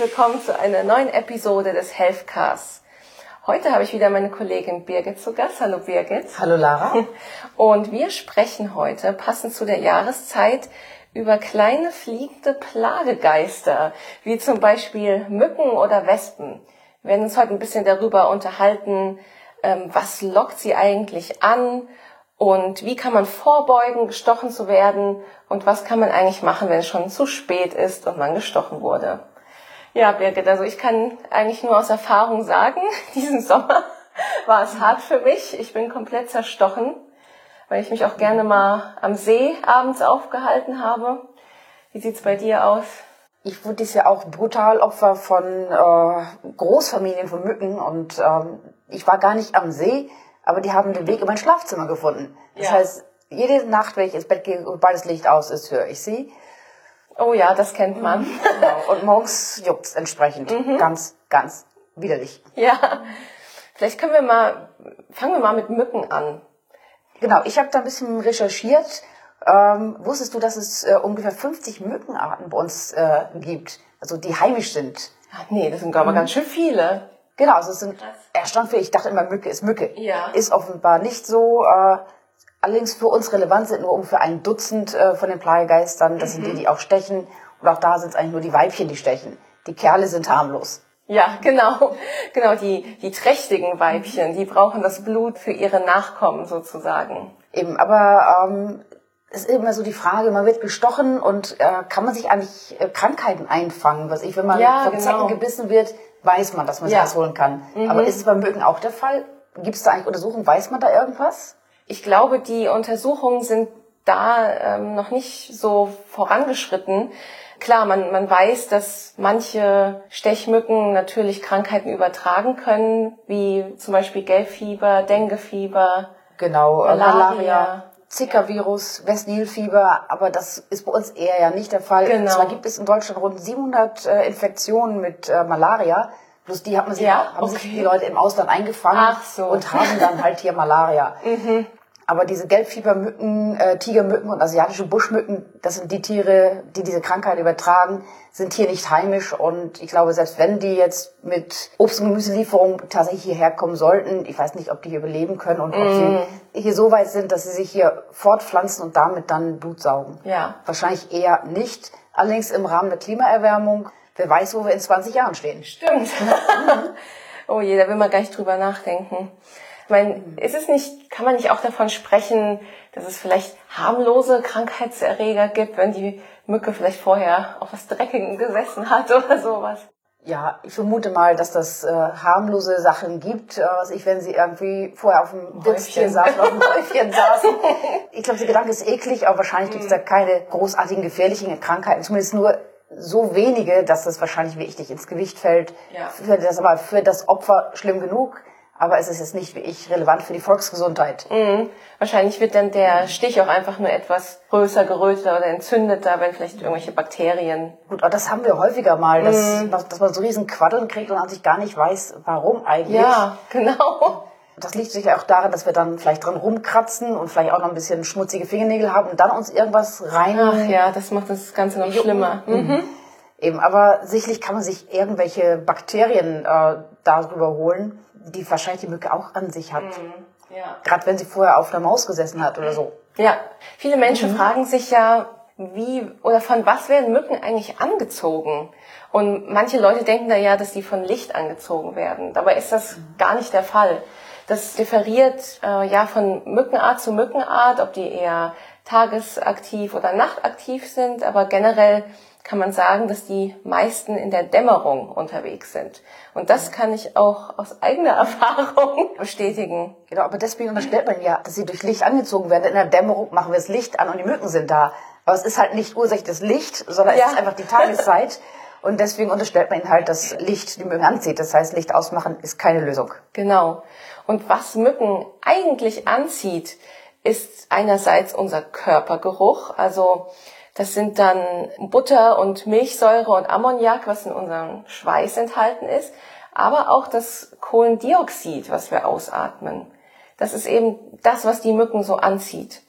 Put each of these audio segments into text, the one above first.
willkommen zu einer neuen Episode des Healthcasts. Heute habe ich wieder meine Kollegin Birgit zu Gast. Hallo Birgit. Hallo Lara. Und wir sprechen heute, passend zu der Jahreszeit, über kleine fliegende Plagegeister, wie zum Beispiel Mücken oder Wespen. Wir werden uns heute ein bisschen darüber unterhalten, ähm, was lockt sie eigentlich an und wie kann man vorbeugen, gestochen zu werden und was kann man eigentlich machen, wenn es schon zu spät ist und man gestochen wurde. Ja, Birgit, also ich kann eigentlich nur aus Erfahrung sagen, diesen Sommer war es hart für mich. Ich bin komplett zerstochen weil ich mich auch gerne mal am See abends aufgehalten habe. Wie sieht's bei dir aus? Ich wurde dies ja auch brutal Opfer von äh, Großfamilien von Mücken und ähm, ich war gar nicht am See, aber die haben den Weg in mein Schlafzimmer gefunden. Das ja. heißt, jede Nacht, wenn ich ins Bett gehe und beides Licht aus ist, höre ich sie. Oh ja, das kennt man. Genau. Und morgens juckt's entsprechend. Mhm. Ganz, ganz widerlich. Ja. Vielleicht können wir mal, fangen wir mal mit Mücken an. Genau, ich habe da ein bisschen recherchiert. Ähm, wusstest du, dass es äh, ungefähr 50 Mückenarten bei uns äh, gibt, also die heimisch sind? Ach nee, das sind aber mhm. ganz schön viele. Genau, also es sind erstaunlich Ich dachte immer, Mücke ist Mücke. Ja. Ist offenbar nicht so. Äh, allerdings für uns relevant sind nur ungefähr ein Dutzend äh, von den Plagegeistern. Das mhm. sind die, die auch stechen. Und auch da sind es eigentlich nur die Weibchen, die stechen. Die Kerle sind harmlos. Ja, genau. Genau, die, die trächtigen Weibchen, die brauchen das Blut für ihre Nachkommen sozusagen. Eben, aber ähm, es ist immer so die Frage, man wird gestochen und äh, kann man sich eigentlich äh, Krankheiten einfangen? Was ich, wenn man ja, von genau. Zecken gebissen wird, weiß man, dass man sich ja. das holen kann. Mhm. Aber ist es beim Mücken auch der Fall? Gibt es da eigentlich Untersuchungen? Weiß man da irgendwas? Ich glaube, die Untersuchungen sind da ähm, noch nicht so vorangeschritten. Klar, man, man weiß, dass manche Stechmücken natürlich Krankheiten übertragen können, wie zum Beispiel Gelbfieber, Denguefieber, genau, äh, Malaria. Malaria. Zika-Virus, Westnilfieber, aber das ist bei uns eher ja nicht der Fall. Genau. Zwar gibt es in Deutschland rund 700 äh, Infektionen mit äh, Malaria, bloß die haben sich, ja, haben okay. sich die Leute im Ausland eingefangen so. und haben dann halt hier Malaria. mhm. Aber diese Gelbfiebermücken, äh, Tigermücken und asiatische Buschmücken, das sind die Tiere, die diese Krankheit übertragen, sind hier nicht heimisch. Und ich glaube, selbst wenn die jetzt mit Obst- und Gemüselieferungen tatsächlich hierher kommen sollten, ich weiß nicht, ob die hier überleben können und mm. ob sie mm. hier so weit sind, dass sie sich hier fortpflanzen und damit dann Blut saugen. Ja. Wahrscheinlich eher nicht. Allerdings im Rahmen der Klimaerwärmung, wer weiß, wo wir in 20 Jahren stehen. Stimmt. oh je, da will man gar nicht drüber nachdenken. Ich meine, ist es nicht, kann man nicht auch davon sprechen, dass es vielleicht harmlose Krankheitserreger gibt, wenn die Mücke vielleicht vorher auf was Dreckigen gesessen hat oder sowas? Ja, ich vermute mal, dass das äh, harmlose Sachen gibt. Äh, was ich, wenn sie irgendwie vorher auf dem Würstchen saßen, auf dem Häufchen saßen. Ich glaube, der Gedanke ist eklig, aber wahrscheinlich gibt es da mhm. keine großartigen gefährlichen Krankheiten. Zumindest nur so wenige, dass das wahrscheinlich wirklich ins Gewicht fällt. Ja. Für das aber für das Opfer schlimm genug aber es ist jetzt nicht wie ich relevant für die Volksgesundheit. Mhm. Wahrscheinlich wird dann der Stich auch einfach nur etwas größer, geröteter oder entzündeter, wenn vielleicht irgendwelche Bakterien. Gut, aber das haben wir häufiger mal, dass, mhm. dass man so riesen Quaddeln kriegt und an sich gar nicht weiß, warum eigentlich. Ja, genau. Das liegt sicher auch daran, dass wir dann vielleicht dran rumkratzen und vielleicht auch noch ein bisschen schmutzige Fingernägel haben und dann uns irgendwas rein. Ach ja, das macht das Ganze noch schlimmer. Mhm. mhm. Eben, aber sicherlich kann man sich irgendwelche Bakterien äh, darüber holen die wahrscheinlich die Mücke auch an sich hat. Mhm. Ja. Gerade wenn sie vorher auf einer Maus gesessen hat oder so. Ja, viele Menschen mhm. fragen sich ja, wie oder von was werden Mücken eigentlich angezogen? Und manche Leute denken da ja, dass die von Licht angezogen werden. Dabei ist das mhm. gar nicht der Fall. Das differiert äh, ja von Mückenart zu Mückenart, ob die eher tagesaktiv oder nachtaktiv sind, aber generell kann man sagen, dass die meisten in der Dämmerung unterwegs sind. Und das kann ich auch aus eigener Erfahrung bestätigen. Genau, aber deswegen unterstellt man ja, dass sie durch Licht angezogen werden. In der Dämmerung machen wir das Licht an und die Mücken sind da. Aber es ist halt nicht ursächlich das Licht, sondern ja. es ist einfach die Tageszeit. Und deswegen unterstellt man ihnen halt, dass Licht die Mücken anzieht. Das heißt, Licht ausmachen ist keine Lösung. Genau. Und was Mücken eigentlich anzieht, ist einerseits unser Körpergeruch. Also das sind dann Butter und Milchsäure und Ammoniak, was in unserem Schweiß enthalten ist, aber auch das Kohlendioxid, was wir ausatmen. Das ist eben das, was die Mücken so anzieht.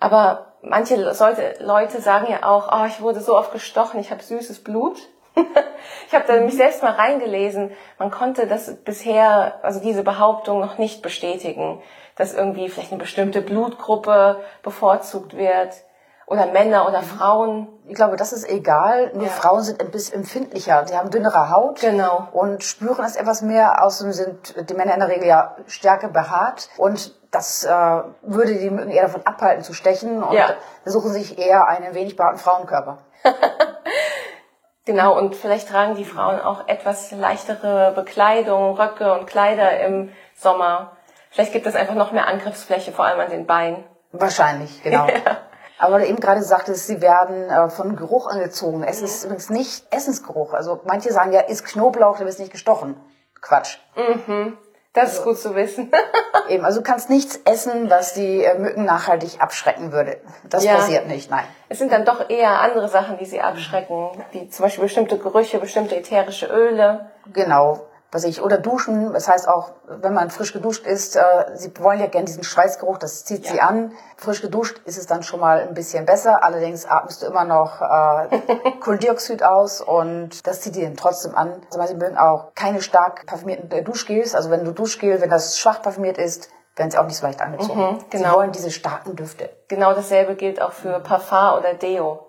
Aber manche Leute sagen ja auch, oh, ich wurde so oft gestochen, ich habe süßes Blut. ich habe da mich selbst mal reingelesen. Man konnte das bisher, also diese Behauptung noch nicht bestätigen, dass irgendwie vielleicht eine bestimmte Blutgruppe bevorzugt wird oder Männer oder Frauen. Ich glaube, das ist egal. Nur ja. Frauen sind ein bisschen empfindlicher. Sie haben dünnere Haut. Genau. Und spüren es etwas mehr. Außerdem sind die Männer in der Regel ja stärker behaart. Und das äh, würde die Mücken eher davon abhalten zu stechen. Und ja. suchen sich eher einen wenig behaarten Frauenkörper. genau. Und vielleicht tragen die Frauen auch etwas leichtere Bekleidung, Röcke und Kleider im Sommer. Vielleicht gibt es einfach noch mehr Angriffsfläche, vor allem an den Beinen. Wahrscheinlich, genau. Ja. Aber du eben gerade sagtest, sie werden äh, von Geruch angezogen. Es ist übrigens nicht Essensgeruch. Also manche sagen ja, ist Knoblauch, du wirst nicht gestochen. Quatsch. Mhm. Das also, ist gut zu wissen. eben, also du kannst nichts essen, was die äh, Mücken nachhaltig abschrecken würde. Das ja. passiert nicht, nein. Es sind dann doch eher andere Sachen, die sie abschrecken, wie zum Beispiel bestimmte Gerüche, bestimmte ätherische Öle. Genau was ich, oder duschen. Das heißt auch, wenn man frisch geduscht ist, äh, sie wollen ja gerne diesen Schweißgeruch, das zieht ja. sie an. Frisch geduscht ist es dann schon mal ein bisschen besser. Allerdings atmest du immer noch äh, Kohlendioxid aus und das zieht dann trotzdem an. Also sie mögen auch keine stark parfümierten äh, Duschgels. Also wenn du Duschgel, wenn das schwach parfümiert ist, werden sie auch nicht so leicht angezogen. Mhm, genau. Sie wollen diese starken Düfte. Genau dasselbe gilt auch für Parfum oder Deo.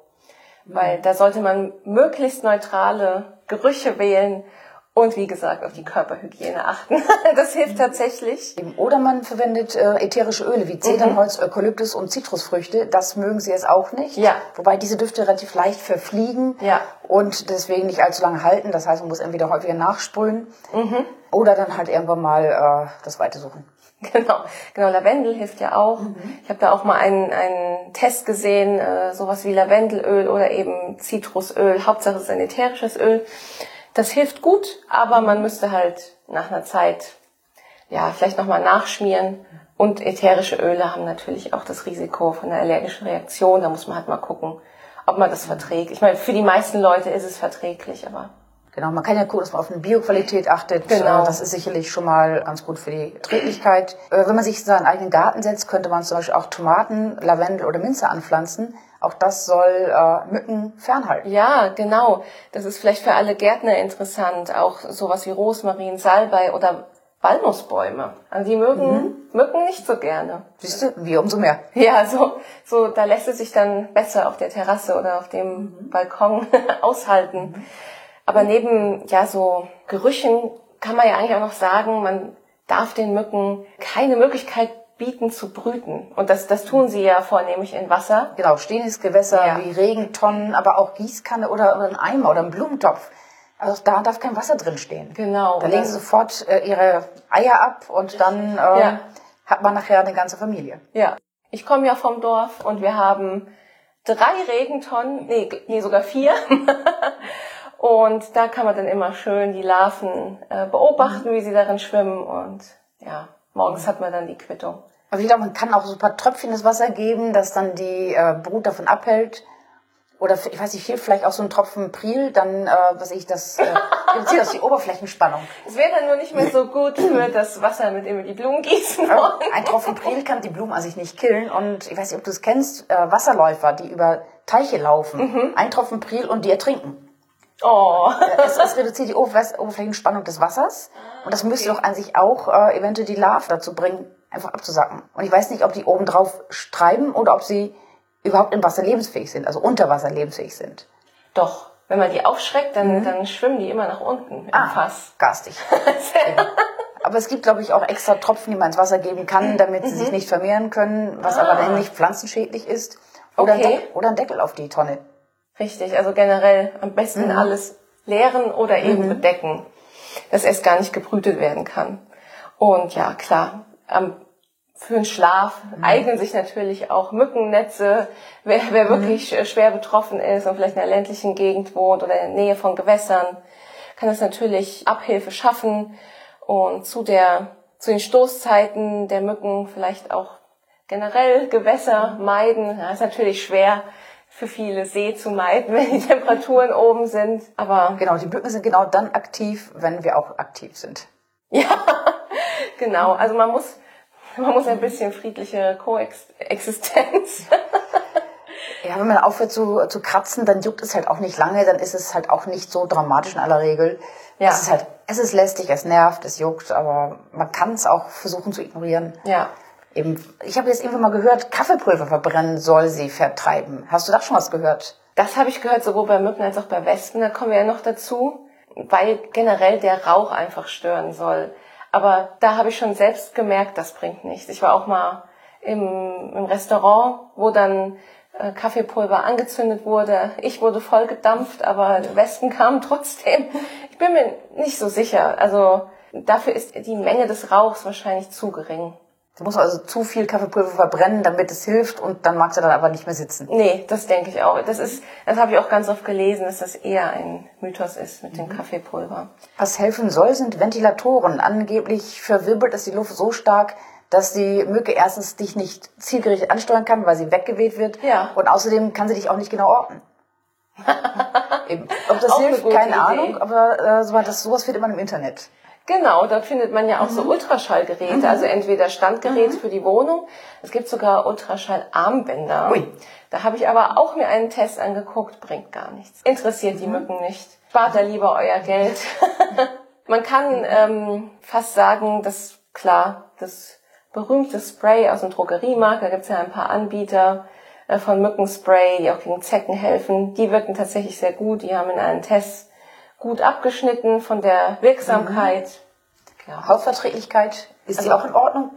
Weil da sollte man möglichst neutrale Gerüche wählen und wie gesagt, auf die Körperhygiene achten. das hilft tatsächlich. Oder man verwendet äh, ätherische Öle wie Zedernholz, mhm. Eukalyptus und Zitrusfrüchte. Das mögen sie jetzt auch nicht. Ja. Wobei diese Düfte relativ leicht verfliegen ja. und deswegen nicht allzu lange halten. Das heißt, man muss entweder häufiger nachsprühen mhm. oder dann halt irgendwann mal äh, das Weite suchen. Genau, genau. Lavendel hilft ja auch. Mhm. Ich habe da auch mal einen, einen Test gesehen, äh, sowas wie Lavendelöl oder eben Zitrusöl. Hauptsache es ist ein ätherisches Öl. Das hilft gut, aber man müsste halt nach einer Zeit ja vielleicht nochmal nachschmieren. Und ätherische Öle haben natürlich auch das Risiko von einer allergischen Reaktion. Da muss man halt mal gucken, ob man das verträgt. Ich meine, für die meisten Leute ist es verträglich, aber Genau, man kann ja gucken, dass man auf eine Bioqualität achtet. Genau. Das ist sicherlich schon mal ganz gut für die Träglichkeit. Äh, wenn man sich seinen eigenen Garten setzt, könnte man zum Beispiel auch Tomaten, Lavendel oder Minze anpflanzen. Auch das soll äh, Mücken fernhalten. Ja, genau. Das ist vielleicht für alle Gärtner interessant. Auch sowas wie Rosmarin, Salbei oder Walnussbäume. Also die mögen mhm. Mücken nicht so gerne. Siehst du, wie umso mehr. Ja, so, so da lässt es sich dann besser auf der Terrasse oder auf dem mhm. Balkon aushalten. Mhm. Aber neben ja so Gerüchen kann man ja eigentlich auch noch sagen, man darf den Mücken keine Möglichkeit bieten zu brüten. Und das, das tun sie ja vornehmlich in Wasser. Genau, stehendes Gewässer ja. wie Regentonnen, aber auch Gießkanne oder, oder ein Eimer oder ein Blumentopf. Also da darf kein Wasser drin stehen. Genau. Da legen sie sofort äh, ihre Eier ab und dann äh, ja. hat man nachher eine ganze Familie. Ja. Ich komme ja vom Dorf und wir haben drei Regentonnen, nee, nee sogar vier. Und da kann man dann immer schön die Larven äh, beobachten, mhm. wie sie darin schwimmen. Und ja, morgens hat man dann die Quittung. Also ich glaube, man kann auch so ein paar Tröpfchen ins Wasser geben, dass dann die äh, Brut davon abhält. Oder ich weiß nicht, hilft vielleicht auch so ein Tropfen Pril, dann, äh, was ich, das äh, reduziert das die Oberflächenspannung. Es wäre dann nur nicht mehr so gut für das Wasser, mit dem wir die Blumen gießen wollen. Ein Tropfen Pril kann die Blumen an sich nicht killen. Und ich weiß nicht, ob du es kennst, äh, Wasserläufer, die über Teiche laufen. Mhm. Ein Tropfen Pril und die ertrinken. Oh. es, es reduziert die Oberflächenspannung des Wassers. Und das müsste doch an sich auch äh, eventuell die Larve dazu bringen, einfach abzusacken. Und ich weiß nicht, ob die oben drauf streiben oder ob sie überhaupt im Wasser lebensfähig sind, also unter Wasser lebensfähig sind. Doch. Wenn man die aufschreckt, dann, mhm. dann schwimmen die immer nach unten im ah, Fass. Garstig. aber es gibt, glaube ich, auch extra Tropfen, die man ins Wasser geben kann, damit sie mhm. sich nicht vermehren können, was ah. aber dann nicht pflanzenschädlich ist. Oder, okay. ein Deckel, oder ein Deckel auf die Tonne. Richtig, also generell am besten mhm. alles leeren oder eben mhm. bedecken, dass erst gar nicht gebrütet werden kann. Und ja, klar, für den Schlaf mhm. eignen sich natürlich auch Mückennetze. Wer, wer mhm. wirklich äh, schwer betroffen ist und vielleicht in einer ländlichen Gegend wohnt oder in der Nähe von Gewässern, kann das natürlich Abhilfe schaffen und zu der, zu den Stoßzeiten der Mücken vielleicht auch generell Gewässer meiden. Ja, ist natürlich schwer, für viele See zu meiden, wenn die Temperaturen oben sind. Aber genau, die Mücken sind genau dann aktiv, wenn wir auch aktiv sind. Ja, genau. Also man muss, man muss ein bisschen friedliche Koexistenz. ja, wenn man aufhört zu, zu kratzen, dann juckt es halt auch nicht lange, dann ist es halt auch nicht so dramatisch in aller Regel. Ja. Es ist halt, es ist lästig, es nervt, es juckt, aber man kann es auch versuchen zu ignorieren. Ja. Eben, ich habe jetzt irgendwann mal gehört, Kaffeepulver verbrennen soll sie vertreiben. Hast du da schon was gehört? Das habe ich gehört, sowohl bei Mücken als auch bei Wespen. Da kommen wir ja noch dazu, weil generell der Rauch einfach stören soll. Aber da habe ich schon selbst gemerkt, das bringt nichts. Ich war auch mal im, im Restaurant, wo dann äh, Kaffeepulver angezündet wurde. Ich wurde voll gedampft, aber Westen kamen trotzdem. Ich bin mir nicht so sicher. Also dafür ist die Menge des Rauchs wahrscheinlich zu gering. Du musst also zu viel Kaffeepulver verbrennen, damit es hilft und dann magst du dann aber nicht mehr sitzen. Nee, das denke ich auch. Das ist, das habe ich auch ganz oft gelesen, dass das eher ein Mythos ist mit dem mhm. Kaffeepulver. Was helfen soll, sind Ventilatoren. Angeblich verwirbelt es die Luft so stark, dass die Mücke erstens dich nicht zielgerichtet ansteuern kann, weil sie weggeweht wird. Ja. Und außerdem kann sie dich auch nicht genau orten. Ob das auch hilft, keine Idee. Ahnung, aber äh, so, das, sowas wird immer im Internet. Genau, dort findet man ja auch mhm. so Ultraschallgeräte, mhm. also entweder Standgerät mhm. für die Wohnung. Es gibt sogar Ultraschallarmbänder. Ui. Da habe ich aber auch mir einen Test angeguckt, bringt gar nichts. Interessiert die mhm. Mücken nicht. Spart da lieber euer Geld. man kann ähm, fast sagen, dass klar, das berühmtes Spray aus dem Drogeriemarkt. Da gibt es ja ein paar Anbieter äh, von Mückenspray, die auch gegen Zecken helfen. Die wirken tatsächlich sehr gut. Die haben in einem Test gut abgeschnitten von der Wirksamkeit. Mhm. Ja. Hautverträglichkeit, ist also, die auch in Ordnung?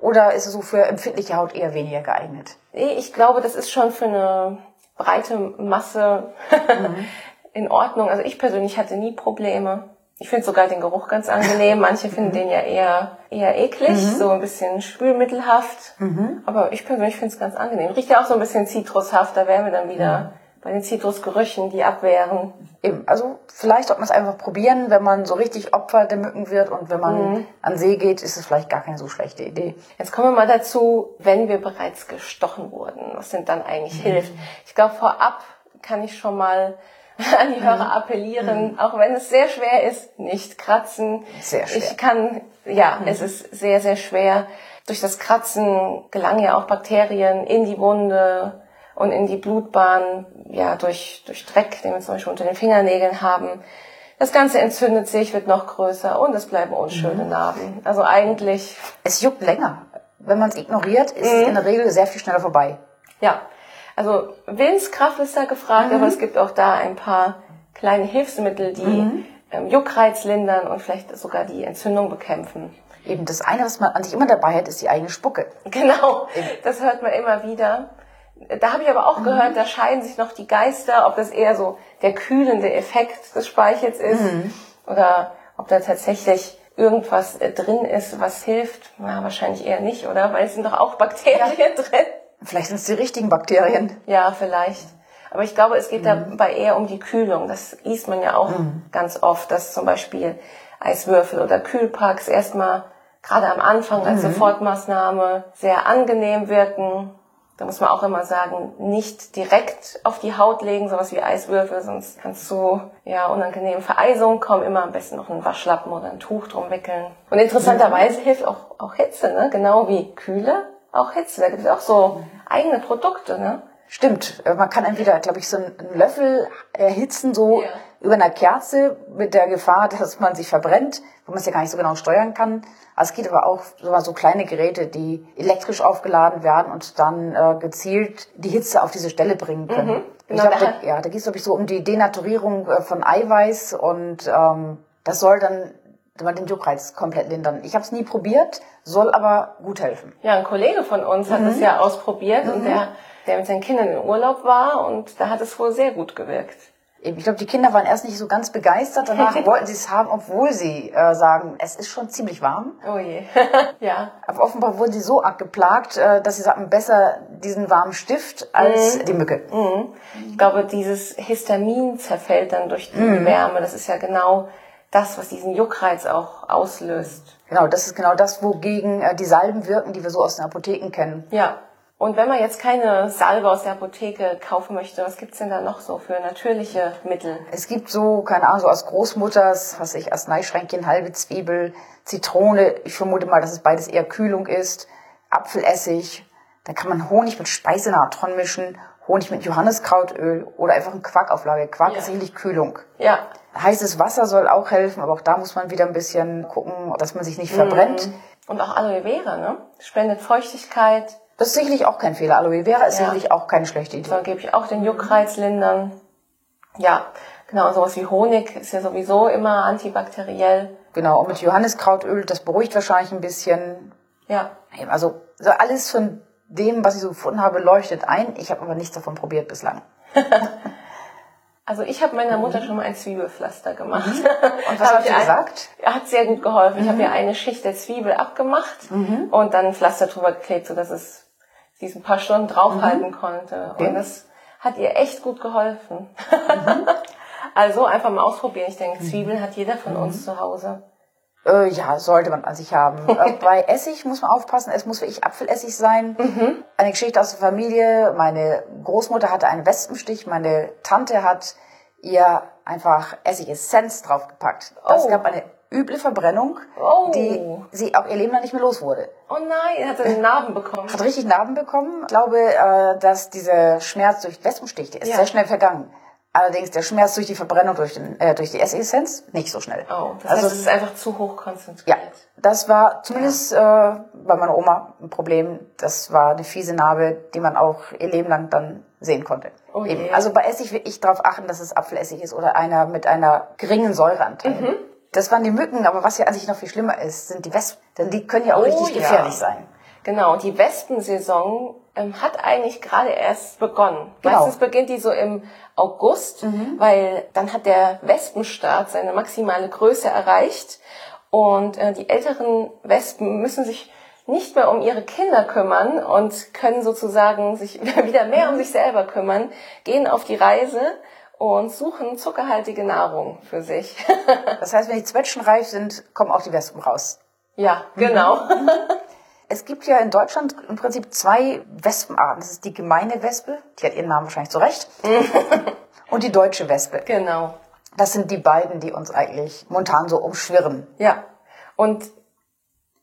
Oder ist es so für empfindliche Haut eher weniger geeignet? Nee, ich glaube, das ist schon für eine breite Masse mhm. in Ordnung. Also ich persönlich hatte nie Probleme. Ich finde sogar den Geruch ganz angenehm. Manche finden den ja eher, eher eklig, mhm. so ein bisschen spülmittelhaft. Mhm. Aber ich persönlich finde es ganz angenehm. Riecht ja auch so ein bisschen zitrushaft. Da wären wir dann wieder mhm. Bei den Zitrusgerüchen, die abwehren. Eben, also vielleicht sollte man es einfach probieren, wenn man so richtig Opfer der Mücken wird und wenn man mhm. an See geht, ist es vielleicht gar keine so schlechte Idee. Jetzt kommen wir mal dazu, wenn wir bereits gestochen wurden, was denn dann eigentlich mhm. hilft. Ich glaube, vorab kann ich schon mal an die Hörer mhm. appellieren, mhm. auch wenn es sehr schwer ist, nicht kratzen. Sehr schwer. Ich kann, ja, mhm. es ist sehr, sehr schwer. Durch das Kratzen gelangen ja auch Bakterien in die Wunde und in die Blutbahn, ja, durch, durch Dreck, den wir zum Beispiel unter den Fingernägeln haben. Das Ganze entzündet sich, wird noch größer und es bleiben unschöne mhm. Narben. Also eigentlich. Es juckt länger. Wenn man es ignoriert, ist es mhm. in der Regel sehr viel schneller vorbei. Ja, also Willenskraft ist da gefragt, mhm. aber es gibt auch da ein paar kleine Hilfsmittel, die mhm. ähm, Juckreiz lindern und vielleicht sogar die Entzündung bekämpfen. Eben das eine, was man an sich immer dabei hat, ist die eigene Spucke. Genau, das hört man immer wieder. Da habe ich aber auch mhm. gehört, da scheiden sich noch die Geister, ob das eher so der kühlende Effekt des Speichels ist mhm. oder ob da tatsächlich irgendwas äh, drin ist, was hilft. Na, wahrscheinlich eher nicht, oder? Weil es sind doch auch Bakterien ja. drin. Vielleicht sind es die richtigen Bakterien. Ja, vielleicht. Aber ich glaube, es geht mhm. dabei eher um die Kühlung. Das liest man ja auch mhm. ganz oft, dass zum Beispiel Eiswürfel oder Kühlpacks erstmal gerade am Anfang als mhm. Sofortmaßnahme sehr angenehm wirken. Da muss man auch immer sagen, nicht direkt auf die Haut legen, sowas wie Eiswürfel, sonst kannst du ja unangenehme Vereisungen kommen. Immer am besten noch einen Waschlappen oder ein Tuch drum wickeln. Und interessanterweise mhm. hilft auch, auch Hitze, ne? genau wie Kühle auch Hitze. Da gibt es auch so eigene Produkte, ne? Stimmt. Äh, man kann entweder, glaube ich, so einen Löffel erhitzen, so ja. Über einer Kerze, mit der Gefahr, dass man sich verbrennt, wo man es ja gar nicht so genau steuern kann. Also es geht aber auch so, kleine Geräte, die elektrisch aufgeladen werden und dann äh, gezielt die Hitze auf diese Stelle bringen können. Mhm, genau, ich glaub, da, ja, da geht es, glaube ich, so um die Denaturierung äh, von Eiweiß und ähm, das soll dann man den Juckreiz komplett lindern. Ich habe es nie probiert, soll aber gut helfen. Ja, ein Kollege von uns hat es mhm. ja ausprobiert mhm. und der, der mit seinen Kindern in Urlaub war und da hat es wohl sehr gut gewirkt. Ich glaube, die Kinder waren erst nicht so ganz begeistert. Danach wollten sie es haben, obwohl sie äh, sagen, es ist schon ziemlich warm. Oh je. ja. Aber offenbar wurden sie so abgeplagt, äh, dass sie sagten, besser diesen warmen Stift als mhm. die Mücke. Mhm. Ich glaube, dieses Histamin zerfällt dann durch die mhm. Wärme. Das ist ja genau das, was diesen Juckreiz auch auslöst. Genau, das ist genau das, wogegen äh, die Salben wirken, die wir so aus den Apotheken kennen. Ja. Und wenn man jetzt keine Salbe aus der Apotheke kaufen möchte, was gibt's denn da noch so für natürliche Mittel? Es gibt so, keine Ahnung, so aus Großmutters, was ich, Arzneischränkchen, halbe Zwiebel, Zitrone. Ich vermute mal, dass es beides eher Kühlung ist. Apfelessig. Dann kann man Honig mit Speisenatron mischen Honig mit Johanniskrautöl oder einfach ein Quarkauflage. Quark ja. ist sicherlich Kühlung. Ja. Heißes Wasser soll auch helfen, aber auch da muss man wieder ein bisschen gucken, dass man sich nicht verbrennt. Mhm. Und auch Aloe Vera, ne? Spendet Feuchtigkeit. Das ist sicherlich auch kein Fehler. Aloe Vera ist ja. sicherlich auch keine schlechte Idee. Da gebe ich auch den Juckreiz lindern. Ja, genau. Und sowas wie Honig ist ja sowieso immer antibakteriell. Genau. Und mit Johanniskrautöl, das beruhigt wahrscheinlich ein bisschen. Ja. Also so alles von dem, was ich so gefunden habe, leuchtet ein. Ich habe aber nichts davon probiert bislang. Also ich habe meiner Mutter mhm. schon mal ein Zwiebelpflaster gemacht. Mhm. Und was hat sie gesagt? Ein, hat sehr gut geholfen. Mhm. Ich habe ihr eine Schicht der Zwiebel abgemacht mhm. und dann ein Pflaster drüber geklebt, sodass es sie es ein paar Stunden draufhalten mhm. konnte. Okay. Und das hat ihr echt gut geholfen. Mhm. also einfach mal ausprobieren. Ich denke, Zwiebeln hat jeder von uns zu Hause. Äh, ja, sollte man an sich haben. äh, bei Essig muss man aufpassen, es muss wirklich Apfelessig sein. Mhm. Eine Geschichte aus der Familie. Meine Großmutter hatte einen Wespenstich, meine Tante hat ihr einfach Essigessenz draufgepackt. Das oh. gab eine üble Verbrennung, oh. die sie auch ihr Leben lang nicht mehr los wurde. Oh nein, hat sie Narben bekommen. Hat richtig Narben bekommen. Ich glaube, äh, dass dieser Schmerz durch Wespenstich, der ist ja. sehr schnell vergangen. Allerdings der Schmerz durch die Verbrennung durch, den, äh, durch die Essigessenz nicht so schnell. Oh, das also heißt, es ist einfach zu hoch konzentriert. Ja, das war zumindest ja. äh, bei meiner Oma ein Problem. Das war eine fiese Narbe, die man auch ihr Leben lang dann sehen konnte. Oh also bei Essig will ich darauf achten, dass es Apfelessig ist oder einer mit einer geringen Säureanteil. Mhm. Das waren die Mücken, aber was ja an sich noch viel schlimmer ist, sind die Wespen. Denn die können ja auch oh, richtig ja. gefährlich sein. Genau, die Wespensaison ähm, hat eigentlich gerade erst begonnen. Genau. Meistens beginnt die so im August, mhm. weil dann hat der Wespenstaat seine maximale Größe erreicht und äh, die älteren Wespen müssen sich nicht mehr um ihre Kinder kümmern und können sozusagen sich wieder mehr um sich selber kümmern, gehen auf die Reise und suchen zuckerhaltige Nahrung für sich. das heißt, wenn die Zwetschgen reif sind, kommen auch die Wespen raus. Ja, genau. Es gibt ja in Deutschland im Prinzip zwei Wespenarten. Das ist die gemeine Wespe, die hat ihren Namen wahrscheinlich zurecht, und die deutsche Wespe. Genau. Das sind die beiden, die uns eigentlich momentan so umschwirren. Ja. Und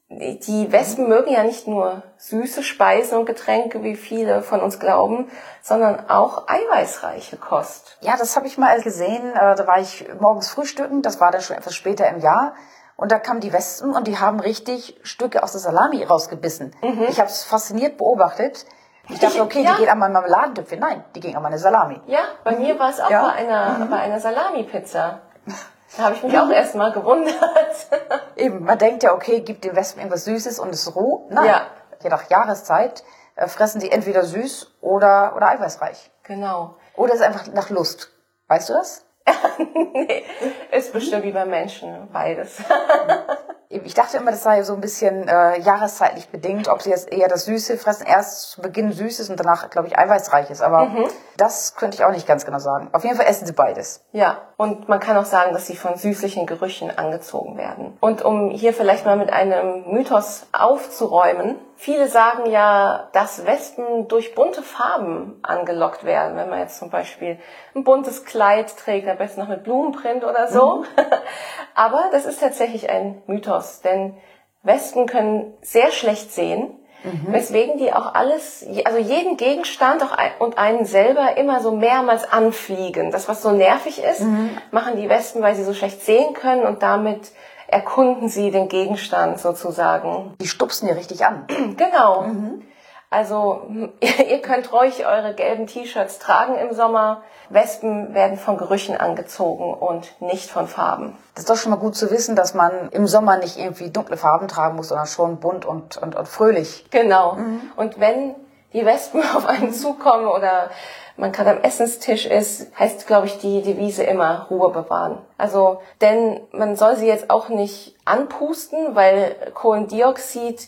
die Wespen mögen ja nicht nur süße Speisen und Getränke, wie viele von uns glauben, sondern auch eiweißreiche Kost. Ja, das habe ich mal gesehen. Äh, da war ich morgens frühstücken, das war dann schon etwas später im Jahr. Und da kamen die Wespen und die haben richtig Stücke aus der Salami rausgebissen. Mhm. Ich habe es fasziniert beobachtet. Ich dachte, okay, ja. die geht an mein Marmeladentüpfchen. Nein, die ging an meine Salami. Ja, bei mhm. mir war es auch ja. bei einer, mhm. bei einer Salami-Pizza. Da habe ich mich auch erst mal gewundert. Eben, man denkt ja, okay, gibt den Wespen irgendwas Süßes und es roh. Nein, ja. je nach Jahreszeit äh, fressen sie entweder süß oder, oder eiweißreich. Genau. Oder es ist einfach nach Lust. Weißt du das? nee, ist bestimmt wie beim Menschen, beides. ich dachte immer, das sei so ein bisschen äh, jahreszeitlich bedingt, ob sie jetzt eher das Süße fressen, erst zu Beginn Süßes und danach, glaube ich, Eiweißreiches. Aber mhm. das könnte ich auch nicht ganz genau sagen. Auf jeden Fall essen sie beides. Ja, und man kann auch sagen, dass sie von süßlichen Gerüchen angezogen werden. Und um hier vielleicht mal mit einem Mythos aufzuräumen, Viele sagen ja, dass Wespen durch bunte Farben angelockt werden. Wenn man jetzt zum Beispiel ein buntes Kleid trägt, am besten noch mit Blumenprint oder so. Mhm. Aber das ist tatsächlich ein Mythos, denn Wespen können sehr schlecht sehen, mhm. weswegen die auch alles, also jeden Gegenstand und einen selber immer so mehrmals anfliegen. Das, was so nervig ist, mhm. machen die Wespen, weil sie so schlecht sehen können und damit erkunden sie den Gegenstand sozusagen. Die stupsen ja richtig an. Genau. Mhm. Also ihr könnt ruhig eure gelben T-Shirts tragen im Sommer. Wespen werden von Gerüchen angezogen und nicht von Farben. Das ist doch schon mal gut zu wissen, dass man im Sommer nicht irgendwie dunkle Farben tragen muss, sondern schon bunt und, und, und fröhlich. Genau. Mhm. Und wenn die Wespen auf einen zukommen oder man gerade am Essenstisch ist, heißt, glaube ich, die Devise immer Ruhe bewahren. Also, denn man soll sie jetzt auch nicht anpusten, weil Kohlendioxid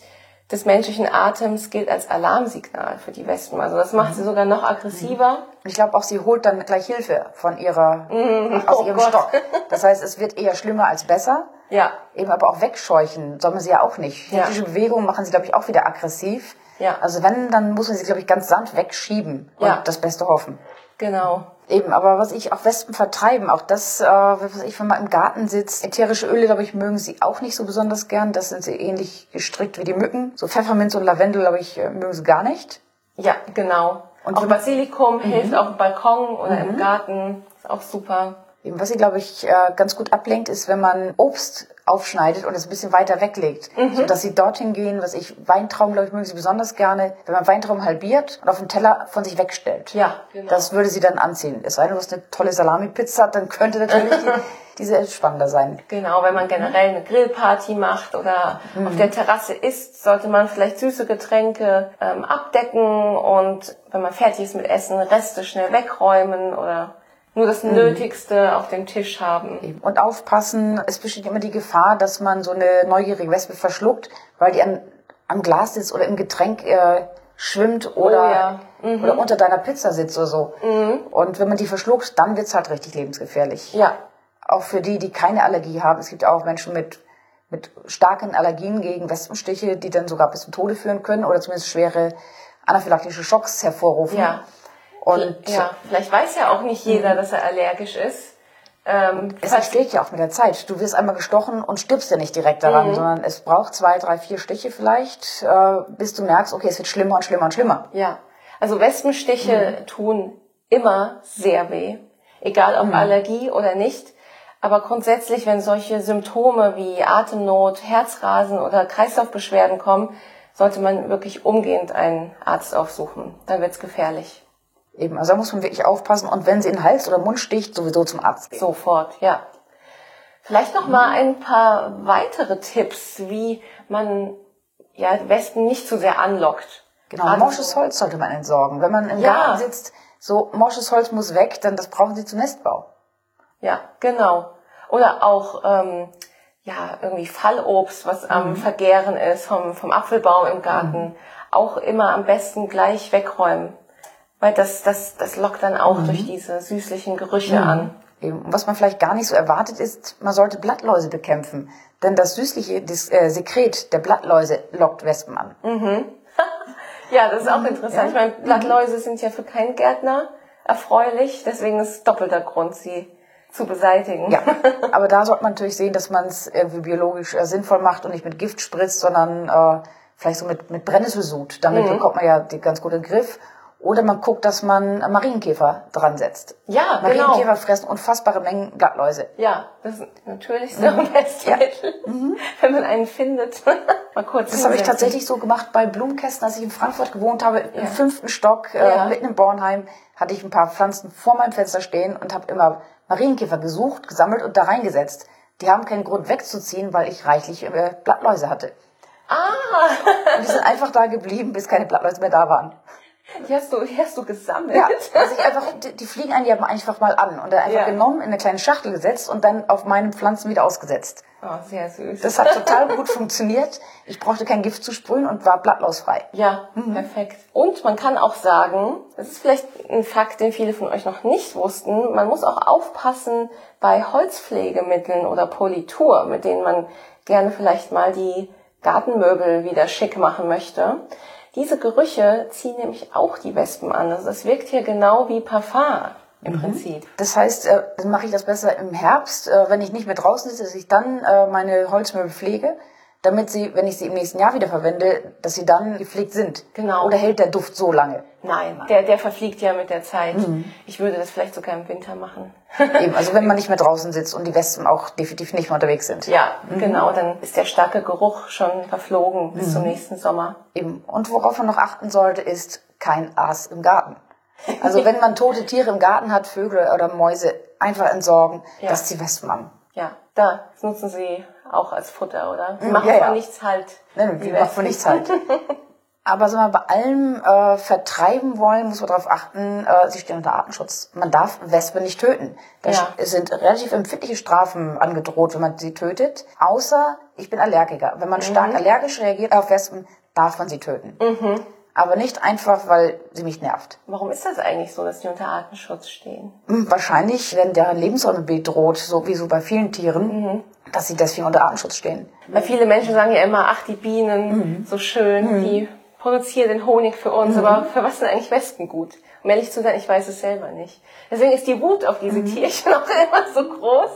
des menschlichen Atems gilt als Alarmsignal für die Wespen. Also das macht sie sogar noch aggressiver. Ich glaube auch, sie holt dann gleich Hilfe von ihrer, mm, aus oh ihrem Gott. Stock. Das heißt, es wird eher schlimmer als besser. Ja. Eben aber auch wegscheuchen soll man sie ja auch nicht. Hektische ja. Bewegungen machen sie, glaube ich, auch wieder aggressiv. Ja. Also wenn, dann muss man sie, glaube ich, ganz sanft wegschieben und ja. das Beste hoffen. Genau. Eben, aber was ich auch Wespen vertreiben, auch das, äh, was ich, wenn man im Garten sitzt, ätherische Öle, glaube ich, mögen sie auch nicht so besonders gern. Das sind sie ähnlich gestrickt wie die Mücken. So Pfefferminz und Lavendel, glaube ich, äh, mögen sie gar nicht. Ja, genau. Und auch Basilikum mhm. hilft auf dem Balkon oder mhm. im Garten. Ist auch super. Was sie, glaube ich, äh, ganz gut ablenkt, ist, wenn man Obst aufschneidet und es ein bisschen weiter weglegt, mhm. sodass sie dorthin gehen, was ich, Weintrauben, glaube ich, mögen sie besonders gerne, wenn man Weintrauben halbiert und auf den Teller von sich wegstellt. Ja, genau. Das würde sie dann anziehen. Es sei denn, du hast eine tolle Salami-Pizza, dann könnte natürlich die, diese spannender sein. Genau, wenn man generell eine Grillparty macht oder mhm. auf der Terrasse isst, sollte man vielleicht süße Getränke ähm, abdecken und wenn man fertig ist mit Essen, Reste schnell wegräumen oder nur das mhm. Nötigste auf dem Tisch haben. Und aufpassen, es besteht immer die Gefahr, dass man so eine neugierige Wespe verschluckt, weil die an, am Glas sitzt oder im Getränk äh, schwimmt oder, oh, ja. mhm. oder unter deiner Pizza sitzt oder so. Mhm. Und wenn man die verschluckt, dann wird's halt richtig lebensgefährlich. Ja. Auch für die, die keine Allergie haben. Es gibt auch Menschen mit, mit starken Allergien gegen Wespenstiche, die dann sogar bis zum Tode führen können oder zumindest schwere anaphylaktische Schocks hervorrufen. Ja. Und ja, vielleicht weiß ja auch nicht jeder, mhm. dass er allergisch ist. Ähm, es entsteht ja auch mit der Zeit. Du wirst einmal gestochen und stirbst ja nicht direkt daran, mhm. sondern es braucht zwei, drei, vier Stiche vielleicht, äh, bis du merkst, okay, es wird schlimmer und schlimmer und schlimmer. Ja, also Wespenstiche mhm. tun immer sehr weh, egal ob mhm. Allergie oder nicht. Aber grundsätzlich, wenn solche Symptome wie Atemnot, Herzrasen oder Kreislaufbeschwerden kommen, sollte man wirklich umgehend einen Arzt aufsuchen. Dann wird's gefährlich. Eben, also da muss man wirklich aufpassen und wenn sie in den Hals oder Mund sticht, sowieso zum Arzt gehen. Sofort, ja. Vielleicht noch mal ein paar weitere Tipps, wie man ja Wespen nicht zu sehr anlockt. Genau, also, morsches Holz sollte man entsorgen. Wenn man im ja. Garten sitzt, so morsches Holz muss weg, dann das brauchen sie zum Nestbau. Ja, genau. Oder auch ähm, ja irgendwie Fallobst, was mhm. am Vergären ist vom vom Apfelbaum im Garten, mhm. auch immer am besten gleich wegräumen. Weil das, das, das lockt dann auch mhm. durch diese süßlichen Gerüche mhm. an. Eben. Was man vielleicht gar nicht so erwartet ist, man sollte Blattläuse bekämpfen. Denn das süßliche das, äh, Sekret der Blattläuse lockt Wespen an. Mhm. ja, das ist auch interessant. Ja. Ich meine, Blattläuse mhm. sind ja für keinen Gärtner erfreulich, deswegen ist doppelter Grund, sie zu beseitigen. Ja, aber da sollte man natürlich sehen, dass man es irgendwie biologisch äh, sinnvoll macht und nicht mit Gift spritzt, sondern äh, vielleicht so mit, mit Brennesselsud. Damit mhm. bekommt man ja die ganz gut in den Griff. Oder man guckt, dass man Marienkäfer dran setzt. Ja, Marienkäfer genau. fressen unfassbare Mengen Blattläuse. Ja, das ist natürlich so mhm. beste ja. Mittel, mhm. wenn man einen findet. Mal kurz. Das habe ich tatsächlich so gemacht bei Blumenkästen, als ich in Frankfurt gewohnt habe, ja. im fünften Stock, äh, ja. mitten in Bornheim, hatte ich ein paar Pflanzen vor meinem Fenster stehen und habe immer Marienkäfer gesucht, gesammelt und da reingesetzt. Die haben keinen Grund wegzuziehen, weil ich reichlich äh, Blattläuse hatte. Ah! und die sind einfach da geblieben, bis keine Blattläuse mehr da waren. Die hast du, die hast du gesammelt? Ja, also ich einfach, die, fliegen einen ja einfach mal an und dann einfach ja. genommen, in eine kleine Schachtel gesetzt und dann auf meinen Pflanzen wieder ausgesetzt. Oh, sehr süß. Das hat total gut funktioniert. Ich brauchte kein Gift zu sprühen und war blattlausfrei. Ja, mhm. perfekt. Und man kann auch sagen, das ist vielleicht ein Fakt, den viele von euch noch nicht wussten, man muss auch aufpassen bei Holzpflegemitteln oder Politur, mit denen man gerne vielleicht mal die Gartenmöbel wieder schick machen möchte. Diese Gerüche ziehen nämlich auch die Wespen an. Also das wirkt hier genau wie Parfum im mhm. Prinzip. Das heißt, äh, dann mache ich das besser im Herbst, äh, wenn ich nicht mehr draußen sitze, dass ich dann äh, meine Holzmöbel pflege damit sie, wenn ich sie im nächsten Jahr wieder verwende, dass sie dann gepflegt sind. Genau. Oder hält der Duft so lange? Nein, der, der verfliegt ja mit der Zeit. Mhm. Ich würde das vielleicht sogar im Winter machen. Eben, also wenn man nicht mehr draußen sitzt und die Wespen auch definitiv nicht mehr unterwegs sind. Ja, mhm. genau, dann ist der starke Geruch schon verflogen bis mhm. zum nächsten Sommer. Eben. Und worauf man noch achten sollte, ist kein Aas im Garten. Also wenn man tote Tiere im Garten hat, Vögel oder Mäuse, einfach entsorgen, ja. das die Wespen an. Ja, da nutzen sie auch als Futter, oder? Sie machen ja, ja. von nichts halt. Nein, die machen von nichts halt. Aber so mal bei allem äh, vertreiben wollen, muss man darauf achten, äh, sie stehen unter Artenschutz. Man darf Wespen nicht töten. Da ja. sind relativ empfindliche Strafen angedroht, wenn man sie tötet. Außer, ich bin Allergiker. Wenn man mhm. stark allergisch reagiert auf Wespen, darf man sie töten. Mhm aber nicht einfach, weil sie mich nervt. Warum ist das eigentlich so, dass die unter Artenschutz stehen? Hm, wahrscheinlich, wenn deren Lebensräume bedroht, so wie so bei vielen Tieren, mhm. Dass sie deswegen unter Artenschutz stehen. Weil viele Menschen sagen ja immer, ach, die Bienen, mhm. so schön, mhm. die produzieren den Honig für uns, mhm. aber für was sind eigentlich Wespen gut? Um ehrlich zu sein, ich weiß es selber nicht. Deswegen ist die Wut auf diese mhm. Tierchen auch immer so groß.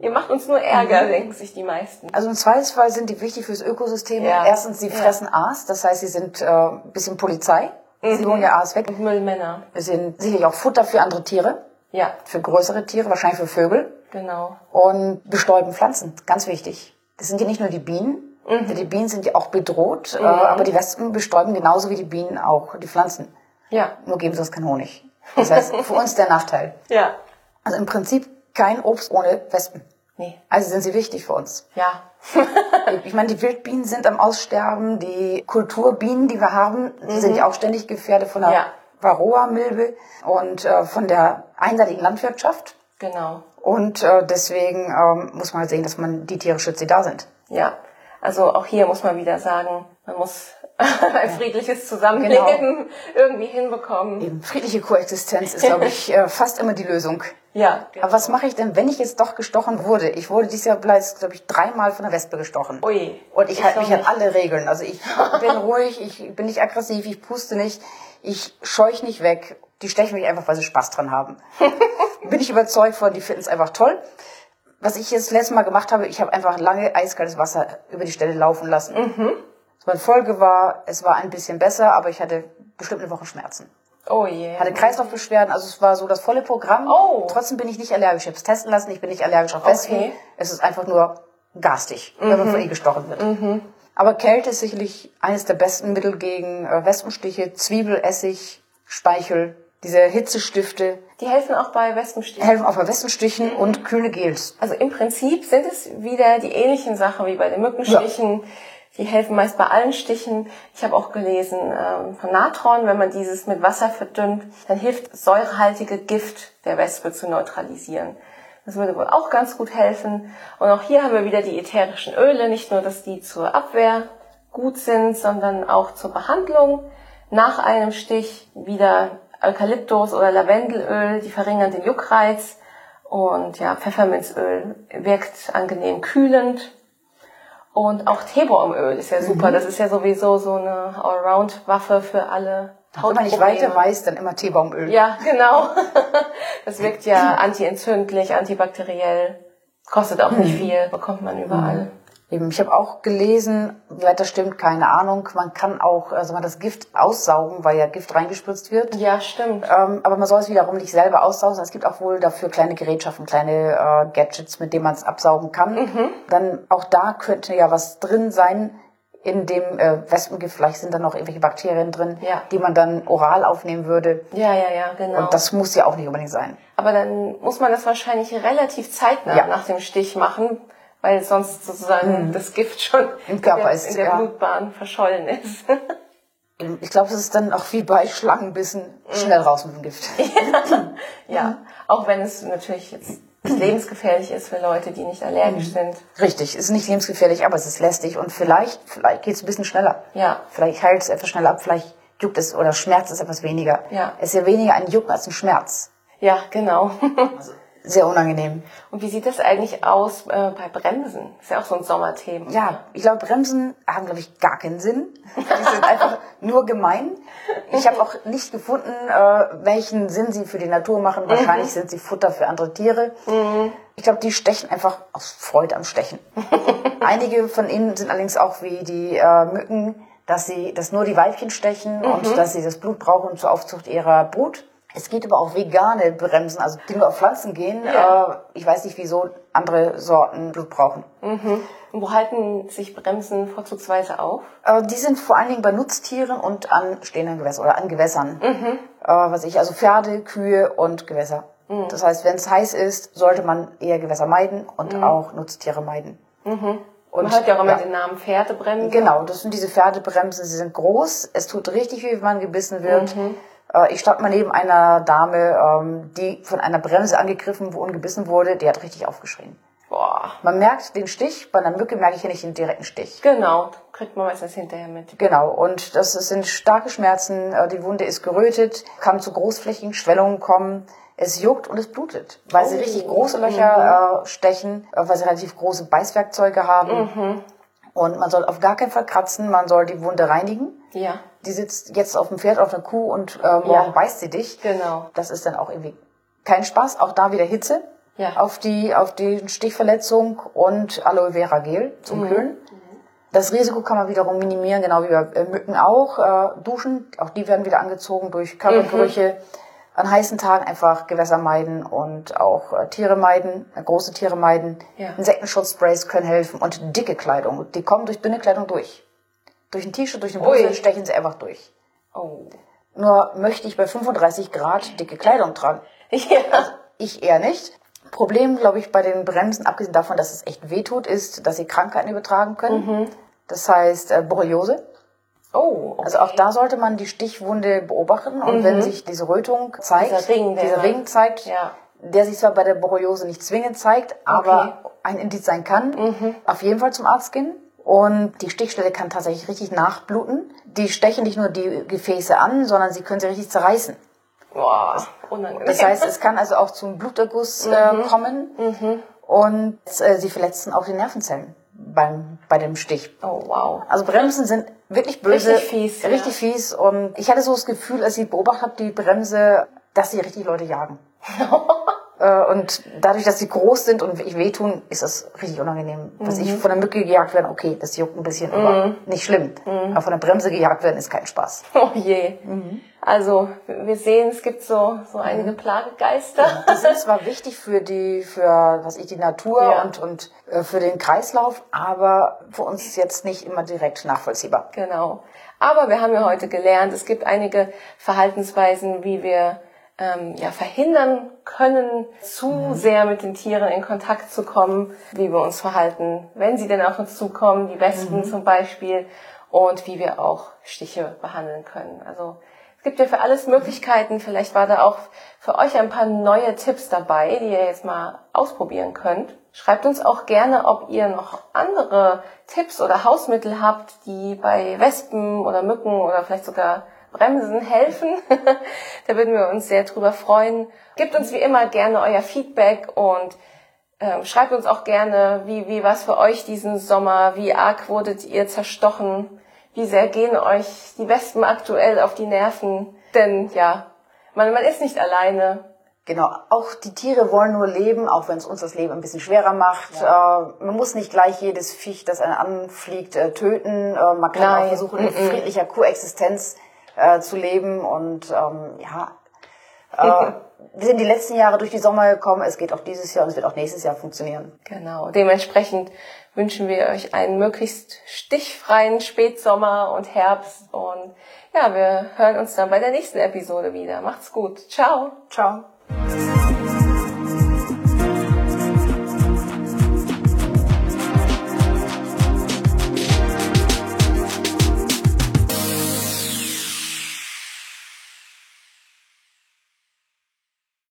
Ihr macht uns nur Ärger, mhm. denken sich die meisten. Also im Zweifelsfall sind die wichtig fürs Ökosystem. Ja. Erstens, sie fressen ja. Aas, das heißt, sie sind äh, bisschen Polizei Mhm. Sie holen ja alles weg. Und Müllmänner. Wir sind sicherlich auch Futter für andere Tiere. Ja. Für größere Tiere, wahrscheinlich für Vögel. Genau. Und bestäuben Pflanzen, ganz wichtig. Das sind ja nicht nur die Bienen. Mhm. Die Bienen sind ja auch bedroht, äh, mhm. aber die Wespen bestäuben genauso wie die Bienen auch die Pflanzen. Ja. Nur geben sie uns keinen Honig. Das heißt, für uns der Nachteil. Ja. Also im Prinzip kein Obst ohne Wespen. Nee. Also sind sie wichtig für uns. Ja. ich meine, die Wildbienen sind am Aussterben, die Kulturbienen, die wir haben, die mhm. sind ja auch ständig gefährdet von der ja. Varroa-Milbe und äh, von der einseitigen Landwirtschaft. Genau. Und äh, deswegen ähm, muss man halt sehen, dass man die Tiere schützt, die da sind. Ja, also auch hier muss man wieder sagen, man muss ein friedliches Zusammenleben genau. irgendwie hinbekommen. Eben, friedliche Koexistenz ist, glaube ich, äh, fast immer die Lösung. Ja. Genau. Aber was mache ich denn, wenn ich jetzt doch gestochen wurde? Ich wurde dieses Jahr glaube ich, dreimal von der Wespe gestochen. Ui. Und ich halte mich an alle Regeln. Also ich bin ruhig, ich bin nicht aggressiv, ich puste nicht, ich scheuch nicht weg. Die stechen mich einfach, weil sie Spaß dran haben. Bin ich überzeugt von, die finden es einfach toll. Was ich jetzt letztes Mal gemacht habe, ich habe einfach lange eiskaltes Wasser über die Stelle laufen lassen. Mhm. Meine Folge war, es war ein bisschen besser, aber ich hatte bestimmt eine Woche Schmerzen. Oh je. Hatte Kreislaufbeschwerden, also es war so das volle Programm. Oh. Trotzdem bin ich nicht allergisch. Ich habe es testen lassen, ich bin nicht allergisch auf Wespen. Okay. Es ist einfach nur garstig, mhm. wenn man von ihr gestochen wird. Mhm. Aber Kälte ist sicherlich eines der besten Mittel gegen äh, Wespenstiche. Zwiebelessig, Speichel, diese Hitzestifte. Die helfen auch bei Wespenstichen. Helfen auch bei Wespenstichen mhm. und kühle Gels. Also im Prinzip sind es wieder die ähnlichen Sachen wie bei den Mückenstichen. Ja. Die helfen meist bei allen Stichen. Ich habe auch gelesen ähm, von Natron, wenn man dieses mit Wasser verdünnt, dann hilft säurehaltige Gift der Wespe zu neutralisieren. Das würde wohl auch ganz gut helfen. Und auch hier haben wir wieder die ätherischen Öle. Nicht nur, dass die zur Abwehr gut sind, sondern auch zur Behandlung. Nach einem Stich wieder Eukalyptus oder Lavendelöl, die verringern den Juckreiz. Und ja, Pfefferminzöl wirkt angenehm kühlend. Und auch Teebaumöl ist ja super. Mhm. Das ist ja sowieso so eine Allround-Waffe für alle Haut Wenn man nicht weiter weiß, dann immer Teebaumöl. Ja, genau. Das wirkt ja antientzündlich, antibakteriell. Kostet auch nicht mhm. viel, bekommt man überall. Eben, ich habe auch gelesen, wie weit das stimmt, keine Ahnung. Man kann auch also man das Gift aussaugen, weil ja Gift reingespritzt wird. Ja, stimmt. Ähm, aber man soll es wiederum nicht selber aussaugen. Es gibt auch wohl dafür kleine Gerätschaften, kleine äh, Gadgets, mit denen man es absaugen kann. Mhm. Dann auch da könnte ja was drin sein, in dem äh, Wespengift, vielleicht sind da noch irgendwelche Bakterien drin, ja. die man dann oral aufnehmen würde. Ja, ja, ja, genau. Und das muss ja auch nicht unbedingt sein. Aber dann muss man das wahrscheinlich relativ zeitnah ja. nach dem Stich machen, weil sonst sozusagen mhm. das Gift schon im Körper in der, ist, in der ja. Blutbahn verschollen ist. ich glaube, es ist dann auch wie bei Schlangenbissen schnell raus mit dem Gift. ja, auch wenn es natürlich jetzt lebensgefährlich ist für Leute, die nicht allergisch mhm. sind. Richtig, ist nicht lebensgefährlich, aber es ist lästig und vielleicht, vielleicht geht es ein bisschen schneller. Ja. Vielleicht heilt es etwas schneller ab, vielleicht juckt es oder schmerzt es etwas weniger. Ja. Es ist ja weniger ein Jucken als ein Schmerz. Ja, genau. also, sehr unangenehm. Und wie sieht das eigentlich aus äh, bei Bremsen? Ist ja auch so ein Sommerthema. Ja, ich glaube, Bremsen haben, glaube ich, gar keinen Sinn. Die sind einfach nur gemein. Ich habe auch nicht gefunden, äh, welchen Sinn sie für die Natur machen. Wahrscheinlich sind sie Futter für andere Tiere. Mhm. Ich glaube, die stechen einfach aus Freude am Stechen. Einige von ihnen sind allerdings auch wie die äh, Mücken, dass sie, dass nur die Weibchen stechen mhm. und dass sie das Blut brauchen zur Aufzucht ihrer Brut. Es geht aber auch vegane Bremsen, also die nur auf Pflanzen gehen. Ja. Äh, ich weiß nicht, wieso andere Sorten Blut brauchen. Mhm. Und wo halten sich Bremsen vorzugsweise auf? Äh, die sind vor allen Dingen bei Nutztieren und an stehenden Gewässern oder an Gewässern. Mhm. Äh, was ich, also Pferde, Kühe und Gewässer. Mhm. Das heißt, wenn es heiß ist, sollte man eher Gewässer meiden und mhm. auch Nutztiere meiden. Mhm. Und man hört ja auch immer ja. den Namen Pferdebremsen. Genau, das sind diese Pferdebremsen. Sie sind groß. Es tut richtig weh, wenn man gebissen wird. Mhm. Äh, ich stand mal neben einer Dame, ähm, die von einer Bremse angegriffen und gebissen wurde. Die hat richtig aufgeschrien. Boah. Man merkt den Stich, bei einer Mücke merke ich ja nicht den direkten Stich. Genau, kriegt man meistens hinterher mit. Genau, und das sind starke Schmerzen, äh, die Wunde ist gerötet, kann zu großflächigen Schwellungen kommen. Es juckt und es blutet, weil oh. sie richtig große Löcher mhm. äh, stechen, weil sie relativ große Beißwerkzeuge haben. Mhm. Und man soll auf gar keinen Fall kratzen, man soll die Wunde reinigen. Ja. Die sitzt jetzt auf dem Pferd, auf der Kuh und äh, morgen ja. beißt sie dich. Genau. Das ist dann auch irgendwie kein Spaß. Auch da wieder Hitze. Ja. Auf die, auf die Stichverletzung und Aloe Vera Gel zum mhm. Kühlen. Das Risiko kann man wiederum minimieren, genau wie bei Mücken auch. Äh, Duschen, auch die werden wieder angezogen durch Körpergerüche. Mhm. An heißen Tagen einfach Gewässer meiden und auch äh, Tiere meiden, äh, große Tiere meiden. Ja. Insektenschutzsprays können helfen und dicke Kleidung. Die kommen durch dünne Kleidung durch. Durch ein T-Shirt, durch eine Bluse stechen sie einfach durch. Oh. Nur möchte ich bei 35 Grad dicke Kleidung tragen. Ja. Also ich eher nicht. Problem, glaube ich, bei den Bremsen, abgesehen davon, dass es echt wehtut, ist, dass sie Krankheiten übertragen können. Mhm. Das heißt äh, Borreliose. Oh, okay. Also auch da sollte man die Stichwunde beobachten und mhm. wenn sich diese Rötung zeigt, dieser Ring, dieser Ring zeigt, ja. der sich zwar bei der Borreliose nicht zwingend zeigt, aber okay. ein Indiz sein kann, mhm. auf jeden Fall zum Arzt gehen. Und die Stichstelle kann tatsächlich richtig nachbluten. Die stechen nicht nur die Gefäße an, sondern sie können sie richtig zerreißen. Boah, unangenehm. Das heißt, es kann also auch zum Bluterguss äh, mhm. kommen mhm. und äh, sie verletzen auch die Nervenzellen beim, bei dem Stich. Oh, wow. Also Bremsen sind wirklich böse. Richtig fies. Richtig ja. fies. Und ich hatte so das Gefühl, als ich beobachtet habe, die Bremse, dass sie richtig Leute jagen. Äh, und dadurch, dass sie groß sind und ich wehtun, ist das richtig unangenehm. Mhm. Was ich von der Mücke gejagt werden, okay, das juckt ein bisschen, mhm. aber nicht schlimm. Mhm. Aber von der Bremse gejagt werden ist kein Spaß. Oh je. Mhm. Also wir sehen, es gibt so so einige mhm. Plagegeister. Ja, die sind zwar wichtig für die für was ich die Natur ja. und und äh, für den Kreislauf, aber für uns jetzt nicht immer direkt nachvollziehbar. Genau. Aber wir haben ja heute gelernt, es gibt einige Verhaltensweisen, wie wir ähm, ja, verhindern können, zu mhm. sehr mit den Tieren in Kontakt zu kommen, wie wir uns verhalten, wenn sie denn auf uns zukommen, die Wespen mhm. zum Beispiel, und wie wir auch Stiche behandeln können. Also es gibt ja für alles Möglichkeiten. Vielleicht war da auch für euch ein paar neue Tipps dabei, die ihr jetzt mal ausprobieren könnt. Schreibt uns auch gerne, ob ihr noch andere Tipps oder Hausmittel habt, die bei Wespen oder Mücken oder vielleicht sogar Bremsen helfen. da würden wir uns sehr drüber freuen. Gebt uns wie immer gerne euer Feedback und ähm, schreibt uns auch gerne, wie, wie war es für euch diesen Sommer? Wie arg wurdet ihr zerstochen? Wie sehr gehen euch die Wespen aktuell auf die Nerven? Denn ja, man, man ist nicht alleine. Genau, auch die Tiere wollen nur leben, auch wenn es uns das Leben ein bisschen schwerer macht. Ja. Äh, man muss nicht gleich jedes Viech, das einen anfliegt, äh, töten. Äh, man kann Nein. auch versuchen, in friedlicher Koexistenz äh, zu leben. Und ähm, ja, äh, wir sind die letzten Jahre durch die Sommer gekommen. Es geht auch dieses Jahr und es wird auch nächstes Jahr funktionieren. Genau. Dementsprechend wünschen wir euch einen möglichst stichfreien Spätsommer und Herbst. Und ja, wir hören uns dann bei der nächsten Episode wieder. Macht's gut. Ciao. Ciao.